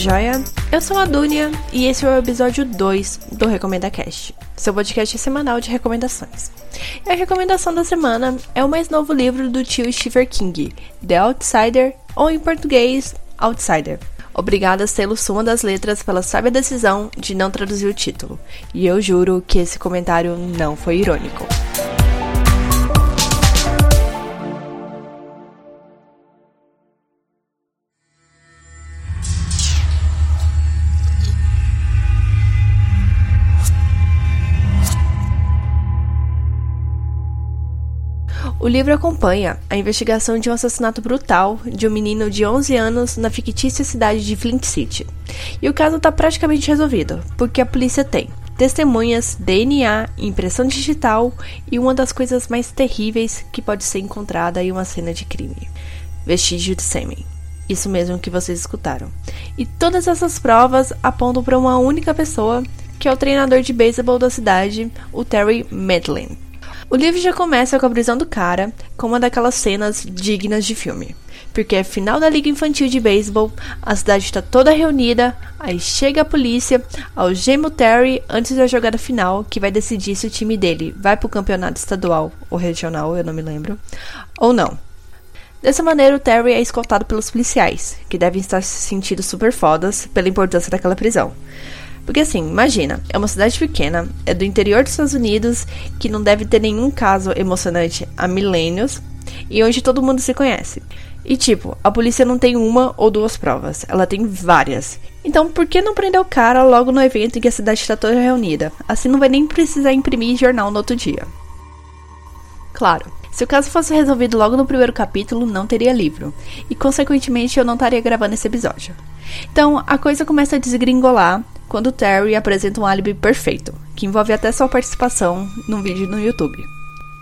joia? Eu sou a Dunia e esse é o episódio 2 do Recomenda Cast, seu podcast semanal de recomendações. E a recomendação da semana é o mais novo livro do tio Stephen King, The Outsider, ou em português, Outsider. Obrigada, selo Suma das Letras, pela sábia decisão de não traduzir o título. E eu juro que esse comentário não foi irônico. O livro acompanha a investigação de um assassinato brutal de um menino de 11 anos na fictícia cidade de Flint City. E o caso está praticamente resolvido, porque a polícia tem testemunhas, DNA, impressão digital e uma das coisas mais terríveis que pode ser encontrada em uma cena de crime: vestígio de sêmen. Isso mesmo que vocês escutaram. E todas essas provas apontam para uma única pessoa, que é o treinador de beisebol da cidade, o Terry Medlin. O livro já começa com a prisão do cara, com uma daquelas cenas dignas de filme. Porque é final da liga infantil de beisebol, a cidade está toda reunida, aí chega a polícia, algema o Terry antes da jogada final, que vai decidir se o time dele vai para o campeonato estadual ou regional, eu não me lembro, ou não. Dessa maneira, o Terry é escoltado pelos policiais, que devem estar se sentindo super fodas pela importância daquela prisão. Porque assim, imagina, é uma cidade pequena, é do interior dos Estados Unidos, que não deve ter nenhum caso emocionante há milênios, e onde todo mundo se conhece. E tipo, a polícia não tem uma ou duas provas, ela tem várias. Então, por que não prender o cara logo no evento em que a cidade está toda reunida? Assim não vai nem precisar imprimir jornal no outro dia. Claro, se o caso fosse resolvido logo no primeiro capítulo, não teria livro, e consequentemente eu não estaria gravando esse episódio. Então, a coisa começa a desgringolar quando Terry apresenta um álibi perfeito, que envolve até sua participação num vídeo no YouTube.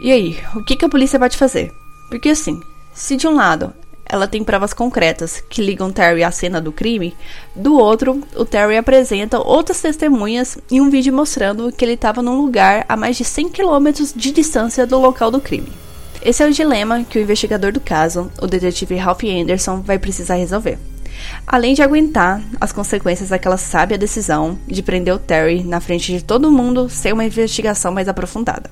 E aí, o que, que a polícia pode fazer? Porque assim, se de um lado ela tem provas concretas que ligam Terry à cena do crime, do outro, o Terry apresenta outras testemunhas em um vídeo mostrando que ele estava num lugar a mais de 100 km de distância do local do crime. Esse é o dilema que o investigador do caso, o detetive Ralph Anderson, vai precisar resolver. Além de aguentar as consequências daquela sábia decisão de prender o Terry na frente de todo mundo sem uma investigação mais aprofundada.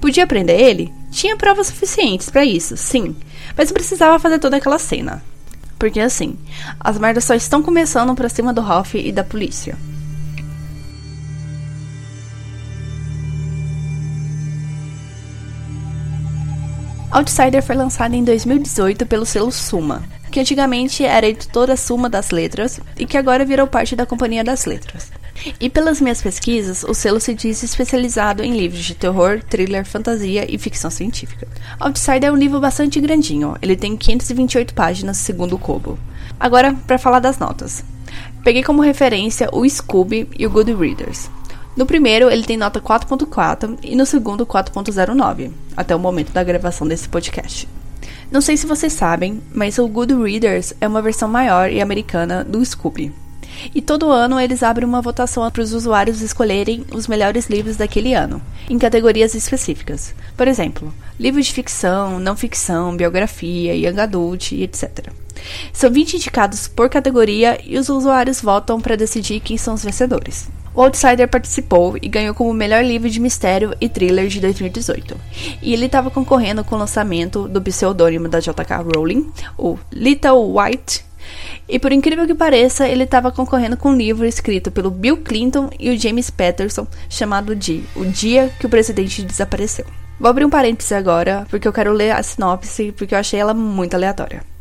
Podia prender ele? Tinha provas suficientes para isso, sim, mas precisava fazer toda aquela cena. Porque assim, as merdas só estão começando pra cima do Ralph e da polícia. Outsider foi lançado em 2018 pelo selo Suma, que antigamente era editora Suma das Letras e que agora virou parte da Companhia das Letras. E pelas minhas pesquisas, o selo se diz especializado em livros de terror, thriller, fantasia e ficção científica. Outsider é um livro bastante grandinho, ele tem 528 páginas, segundo o Kobo. Agora, para falar das notas. Peguei como referência o Scooby e o Goodreaders. No primeiro, ele tem nota 4.4 e no segundo, 4.09, até o momento da gravação desse podcast. Não sei se vocês sabem, mas o Goodreaders é uma versão maior e americana do Scooby. E todo ano eles abrem uma votação para os usuários escolherem os melhores livros daquele ano, em categorias específicas. Por exemplo, livros de ficção, não ficção, biografia, young adult etc. São 20 indicados por categoria e os usuários votam para decidir quem são os vencedores. O Outsider participou e ganhou como melhor livro de mistério e thriller de 2018. E ele estava concorrendo com o lançamento do pseudônimo da JK Rowling, o Little White. E por incrível que pareça, ele estava concorrendo com um livro escrito pelo Bill Clinton e o James Patterson, chamado de O Dia que o Presidente Desapareceu. Vou abrir um parêntese agora, porque eu quero ler a sinopse, porque eu achei ela muito aleatória.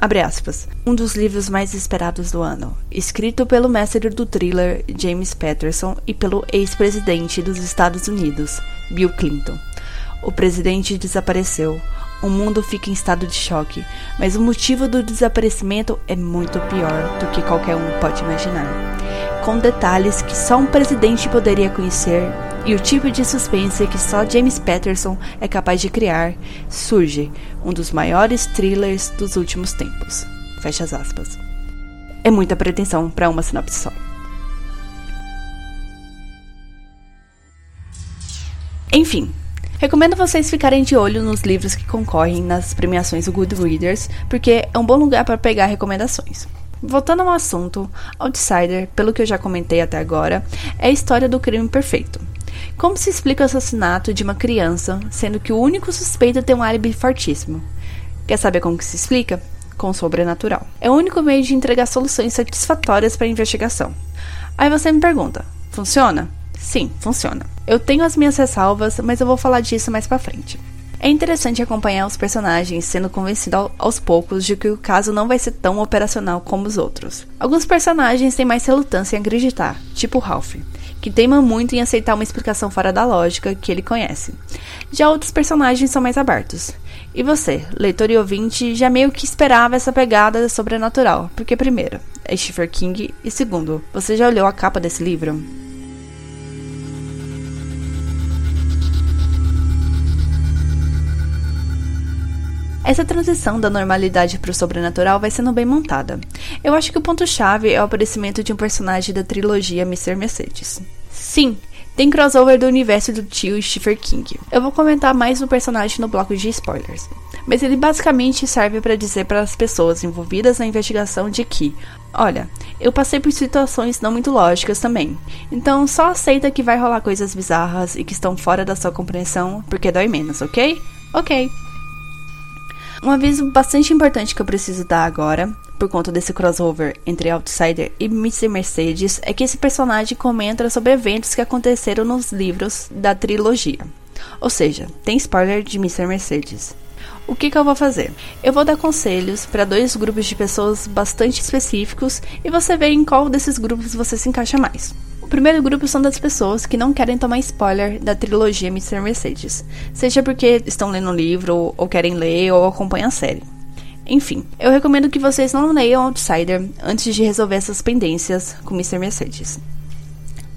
Aspas. Um dos livros mais esperados do ano, escrito pelo mestre do thriller James Patterson e pelo ex-presidente dos Estados Unidos, Bill Clinton. O presidente desapareceu. O mundo fica em estado de choque, mas o motivo do desaparecimento é muito pior do que qualquer um pode imaginar. Com detalhes que só um presidente poderia conhecer e o tipo de suspense que só James Patterson é capaz de criar, surge um dos maiores thrillers dos últimos tempos. Fecha as aspas. É muita pretensão para uma sinopse só. Enfim, Recomendo vocês ficarem de olho nos livros que concorrem nas premiações do Goodreaders, porque é um bom lugar para pegar recomendações. Voltando ao assunto, Outsider, pelo que eu já comentei até agora, é a história do crime perfeito. Como se explica o assassinato de uma criança, sendo que o único suspeito tem um álibi fortíssimo? Quer saber como que se explica? Com o sobrenatural. É o único meio de entregar soluções satisfatórias para a investigação. Aí você me pergunta: funciona? Sim, funciona. Eu tenho as minhas ressalvas, mas eu vou falar disso mais pra frente. É interessante acompanhar os personagens sendo convencidos aos poucos de que o caso não vai ser tão operacional como os outros. Alguns personagens têm mais relutância em acreditar, tipo Ralph, que teima muito em aceitar uma explicação fora da lógica que ele conhece. Já outros personagens são mais abertos. E você, leitor e ouvinte, já meio que esperava essa pegada sobrenatural, porque primeiro, é Stephen King e segundo, você já olhou a capa desse livro? Essa transição da normalidade para o sobrenatural vai sendo bem montada. Eu acho que o ponto-chave é o aparecimento de um personagem da trilogia Mr. Mercedes. Sim, tem crossover do universo do tio Stephen King. Eu vou comentar mais no personagem no bloco de spoilers. Mas ele basicamente serve para dizer para as pessoas envolvidas na investigação de que, olha, eu passei por situações não muito lógicas também. Então só aceita que vai rolar coisas bizarras e que estão fora da sua compreensão, porque dói menos, ok? Ok. Um aviso bastante importante que eu preciso dar agora, por conta desse crossover entre Outsider e Mr. Mercedes, é que esse personagem comenta sobre eventos que aconteceram nos livros da trilogia. Ou seja, tem spoiler de Mr. Mercedes. O que, que eu vou fazer? Eu vou dar conselhos para dois grupos de pessoas bastante específicos e você vê em qual desses grupos você se encaixa mais. O primeiro grupo são das pessoas que não querem tomar spoiler da trilogia Mr. Mercedes, seja porque estão lendo o livro, ou querem ler, ou acompanham a série. Enfim, eu recomendo que vocês não leiam Outsider antes de resolver essas pendências com Mr. Mercedes.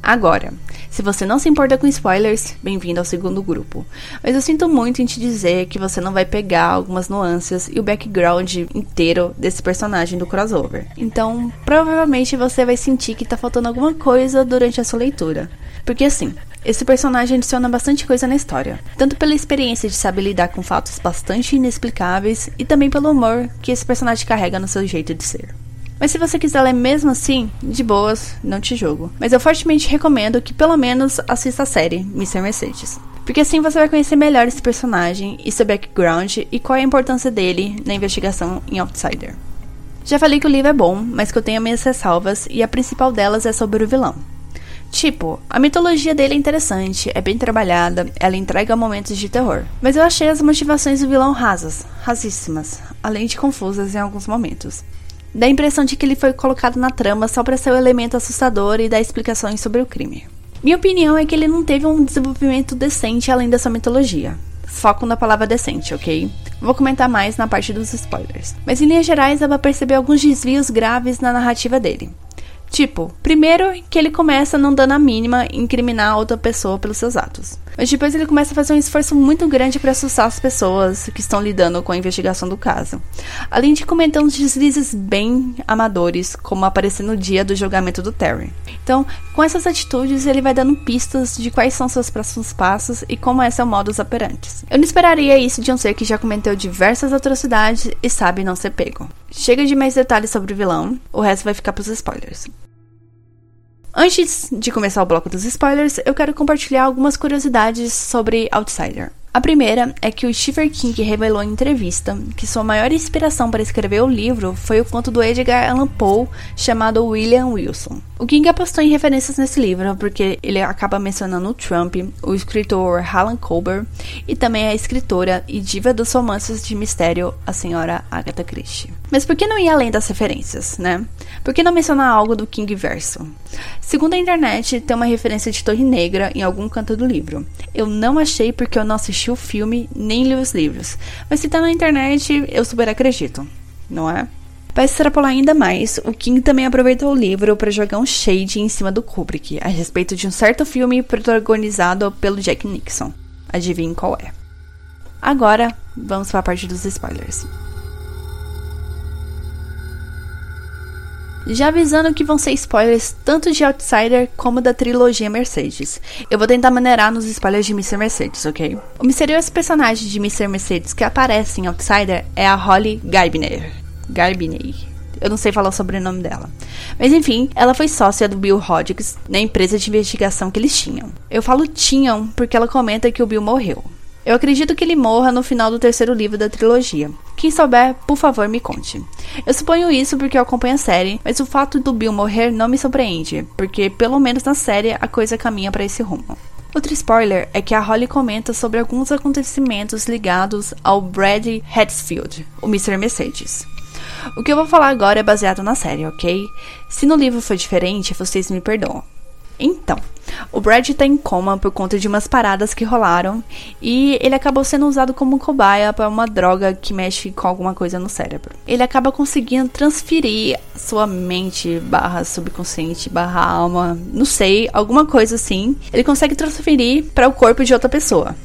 Agora, se você não se importa com spoilers, bem-vindo ao segundo grupo. Mas eu sinto muito em te dizer que você não vai pegar algumas nuances e o background inteiro desse personagem do crossover. Então, provavelmente você vai sentir que tá faltando alguma coisa durante a sua leitura. Porque assim, esse personagem adiciona bastante coisa na história, tanto pela experiência de saber lidar com fatos bastante inexplicáveis e também pelo humor que esse personagem carrega no seu jeito de ser. Mas se você quiser ler mesmo assim, de boas, não te julgo. Mas eu fortemente recomendo que pelo menos assista a série Mr. Mercedes. Porque assim você vai conhecer melhor esse personagem e seu background e qual é a importância dele na investigação em Outsider. Já falei que o livro é bom, mas que eu tenho minhas ressalvas e a principal delas é sobre o vilão. Tipo, a mitologia dele é interessante, é bem trabalhada, ela entrega momentos de terror. Mas eu achei as motivações do vilão rasas, rasíssimas, além de confusas em alguns momentos. Dá a impressão de que ele foi colocado na trama só para ser o um elemento assustador e dar explicações sobre o crime. Minha opinião é que ele não teve um desenvolvimento decente além dessa mitologia. Foco na palavra decente, ok? Vou comentar mais na parte dos spoilers. Mas em linhas gerais dá pra perceber alguns desvios graves na narrativa dele. Tipo, primeiro que ele começa não dando a mínima incriminar outra pessoa pelos seus atos. Mas depois ele começa a fazer um esforço muito grande para assustar as pessoas que estão lidando com a investigação do caso. Além de cometer uns deslizes bem amadores, como aparecer no dia do julgamento do Terry. Então, com essas atitudes, ele vai dando pistas de quais são seus próximos passos e como é seu modus operandi. Eu não esperaria isso de um ser que já cometeu diversas atrocidades e sabe não ser pego. Chega de mais detalhes sobre o vilão, o resto vai ficar pros spoilers. Antes de começar o bloco dos spoilers, eu quero compartilhar algumas curiosidades sobre Outsider. A primeira é que o Stephen King revelou em entrevista que sua maior inspiração para escrever o livro foi o conto do Edgar Allan Poe chamado William Wilson. O King apostou em referências nesse livro porque ele acaba mencionando o Trump, o escritor Alan Colbert e também a escritora e diva dos romances de mistério, a senhora Agatha Christie. Mas por que não ir além das referências, né? Por que não mencionar algo do King verso? Segundo a internet, tem uma referência de Torre Negra em algum canto do livro. Eu não achei porque eu não assisti o filme nem li os livros, mas se tá na internet, eu super acredito, não é? Para extrapolar ainda mais, o King também aproveitou o livro para jogar um shade em cima do Kubrick a respeito de um certo filme protagonizado pelo Jack Nixon. Adivinhe qual é. Agora, vamos para a parte dos spoilers. Já avisando que vão ser spoilers tanto de Outsider como da trilogia Mercedes. Eu vou tentar maneirar nos spoilers de Mr. Mercedes, ok? O misterioso personagem de Mr. Mercedes que aparece em Outsider é a Holly Garbiner. Garbiner. Eu não sei falar o sobrenome dela. Mas enfim, ela foi sócia do Bill Hodges na empresa de investigação que eles tinham. Eu falo tinham porque ela comenta que o Bill morreu. Eu acredito que ele morra no final do terceiro livro da trilogia. Quem souber, por favor, me conte. Eu suponho isso porque eu acompanho a série, mas o fato do Bill morrer não me surpreende, porque pelo menos na série a coisa caminha para esse rumo. Outro spoiler é que a Holly comenta sobre alguns acontecimentos ligados ao Brad Hatfield, o Mr. Mercedes. O que eu vou falar agora é baseado na série, ok? Se no livro foi diferente, vocês me perdoam. Então, o Brad tá em coma por conta de umas paradas que rolaram e ele acabou sendo usado como cobaia para uma droga que mexe com alguma coisa no cérebro. Ele acaba conseguindo transferir sua mente barra subconsciente barra alma, não sei, alguma coisa assim. Ele consegue transferir para o corpo de outra pessoa.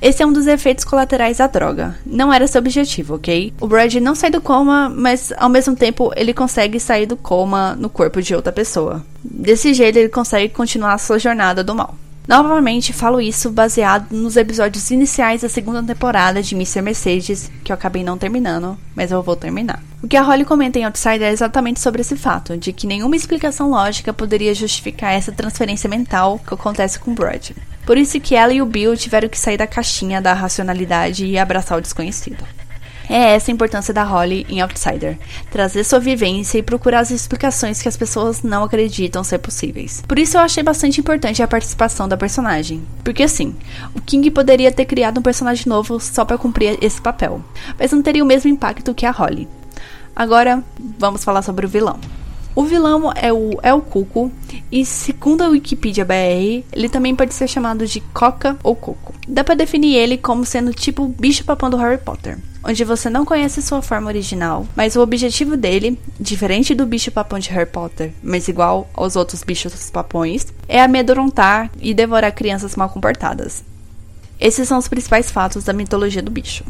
Esse é um dos efeitos colaterais da droga. Não era seu objetivo, ok? O Brad não sai do coma, mas ao mesmo tempo ele consegue sair do coma no corpo de outra pessoa. Desse jeito ele consegue continuar sua jornada do mal. Novamente, falo isso baseado nos episódios iniciais da segunda temporada de Mr. Mercedes, que eu acabei não terminando, mas eu vou terminar. O que a Holly comenta em Outsider é exatamente sobre esse fato, de que nenhuma explicação lógica poderia justificar essa transferência mental que acontece com Brad. Por isso que ela e o Bill tiveram que sair da caixinha da racionalidade e abraçar o desconhecido. É essa a importância da Holly em Outsider: trazer sua vivência e procurar as explicações que as pessoas não acreditam ser possíveis. Por isso eu achei bastante importante a participação da personagem, porque assim, o King poderia ter criado um personagem novo só para cumprir esse papel, mas não teria o mesmo impacto que a Holly. Agora, vamos falar sobre o vilão. O vilão é o El Cuco e, segundo a Wikipedia BR, ele também pode ser chamado de Coca ou Coco. Dá para definir ele como sendo tipo bicho-papão do Harry Potter, onde você não conhece sua forma original, mas o objetivo dele, diferente do bicho-papão de Harry Potter, mas igual aos outros bichos-papões, é amedrontar e devorar crianças mal comportadas. Esses são os principais fatos da mitologia do bicho.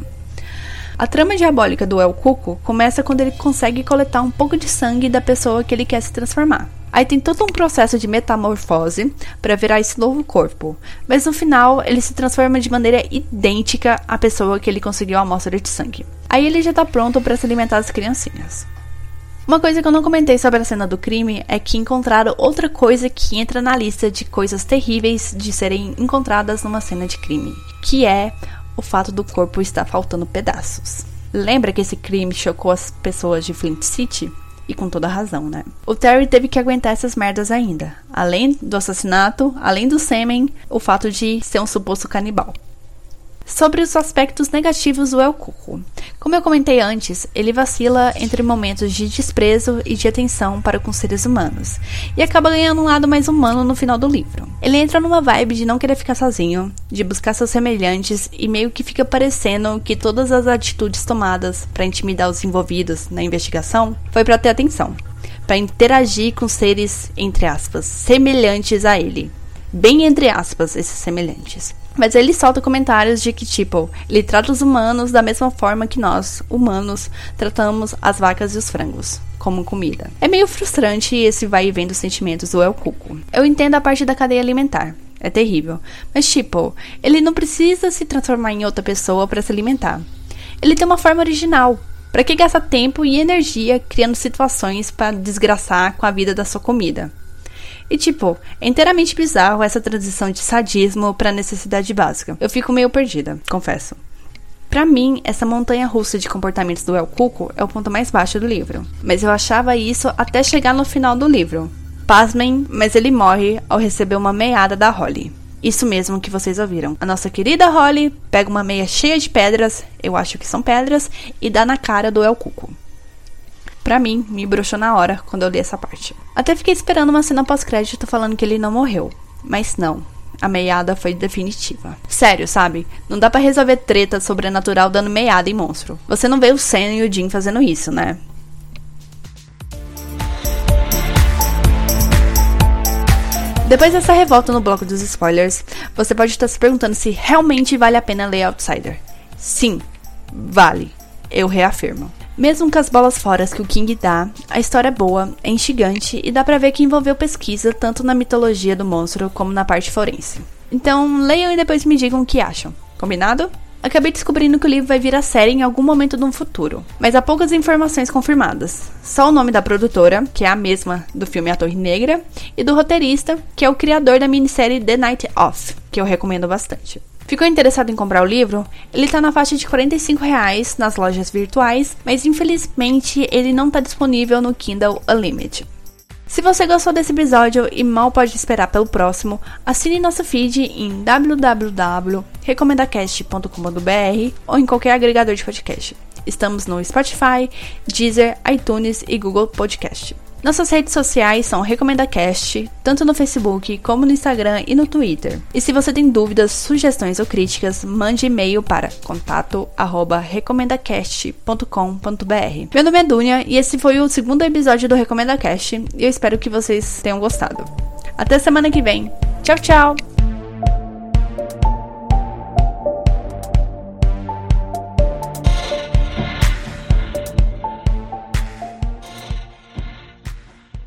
A trama diabólica do El Cuco começa quando ele consegue coletar um pouco de sangue da pessoa que ele quer se transformar. Aí tem todo um processo de metamorfose para virar esse novo corpo, mas no final ele se transforma de maneira idêntica à pessoa que ele conseguiu a amostra de sangue. Aí ele já tá pronto para se alimentar das criancinhas. Uma coisa que eu não comentei sobre a cena do crime é que encontraram outra coisa que entra na lista de coisas terríveis de serem encontradas numa cena de crime, que é o fato do corpo estar faltando pedaços. Lembra que esse crime chocou as pessoas de Flint City? E com toda razão, né? O Terry teve que aguentar essas merdas ainda. Além do assassinato, além do sêmen, o fato de ser um suposto canibal. Sobre os aspectos negativos do El Cuco. Como eu comentei antes, ele vacila entre momentos de desprezo e de atenção para com seres humanos, e acaba ganhando um lado mais humano no final do livro. Ele entra numa vibe de não querer ficar sozinho, de buscar seus semelhantes e meio que fica parecendo que todas as atitudes tomadas para intimidar os envolvidos na investigação foi para ter atenção, para interagir com seres entre aspas semelhantes a ele. Bem entre aspas esses semelhantes. Mas ele solta comentários de que, tipo, ele trata os humanos da mesma forma que nós, humanos, tratamos as vacas e os frangos como comida. É meio frustrante esse vai e vem dos sentimentos do El Cuco. Eu entendo a parte da cadeia alimentar. É terrível. Mas, tipo, ele não precisa se transformar em outra pessoa para se alimentar. Ele tem uma forma original. Para que gastar tempo e energia criando situações para desgraçar com a vida da sua comida? E tipo, é inteiramente bizarro essa transição de sadismo para necessidade básica. Eu fico meio perdida, confesso. Para mim, essa montanha russa de comportamentos do El Cuco é o ponto mais baixo do livro. Mas eu achava isso até chegar no final do livro. Pasmem, mas ele morre ao receber uma meiada da Holly. Isso mesmo que vocês ouviram. A nossa querida Holly pega uma meia cheia de pedras, eu acho que são pedras, e dá na cara do El Cuco. Pra mim, me broxou na hora quando eu li essa parte. Até fiquei esperando uma cena pós-crédito falando que ele não morreu. Mas não, a meiada foi definitiva. Sério, sabe? Não dá para resolver treta sobrenatural dando meiada em monstro. Você não vê o Sam e o Jim fazendo isso, né? Depois dessa revolta no bloco dos spoilers, você pode estar se perguntando se realmente vale a pena ler Outsider. Sim, vale. Eu reafirmo. Mesmo com as bolas fora que o King dá, a história é boa, é instigante e dá pra ver que envolveu pesquisa tanto na mitologia do monstro como na parte forense. Então, leiam e depois me digam o que acham. Combinado? Acabei descobrindo que o livro vai vir a série em algum momento no futuro, mas há poucas informações confirmadas. Só o nome da produtora, que é a mesma do filme A Torre Negra, e do roteirista, que é o criador da minissérie The Night Off, que eu recomendo bastante. Ficou interessado em comprar o livro? Ele está na faixa de 45 reais nas lojas virtuais, mas infelizmente ele não está disponível no Kindle Unlimited. Se você gostou desse episódio e mal pode esperar pelo próximo, assine nosso feed em www.recomendacast.com.br ou em qualquer agregador de podcast. Estamos no Spotify, Deezer, iTunes e Google Podcast. Nossas redes sociais são RecomendaCast, tanto no Facebook como no Instagram e no Twitter. E se você tem dúvidas, sugestões ou críticas, mande e-mail para contato@recomendacast.com.br. Meu nome é Dunia e esse foi o segundo episódio do RecomendaCast e eu espero que vocês tenham gostado. Até semana que vem. Tchau, tchau!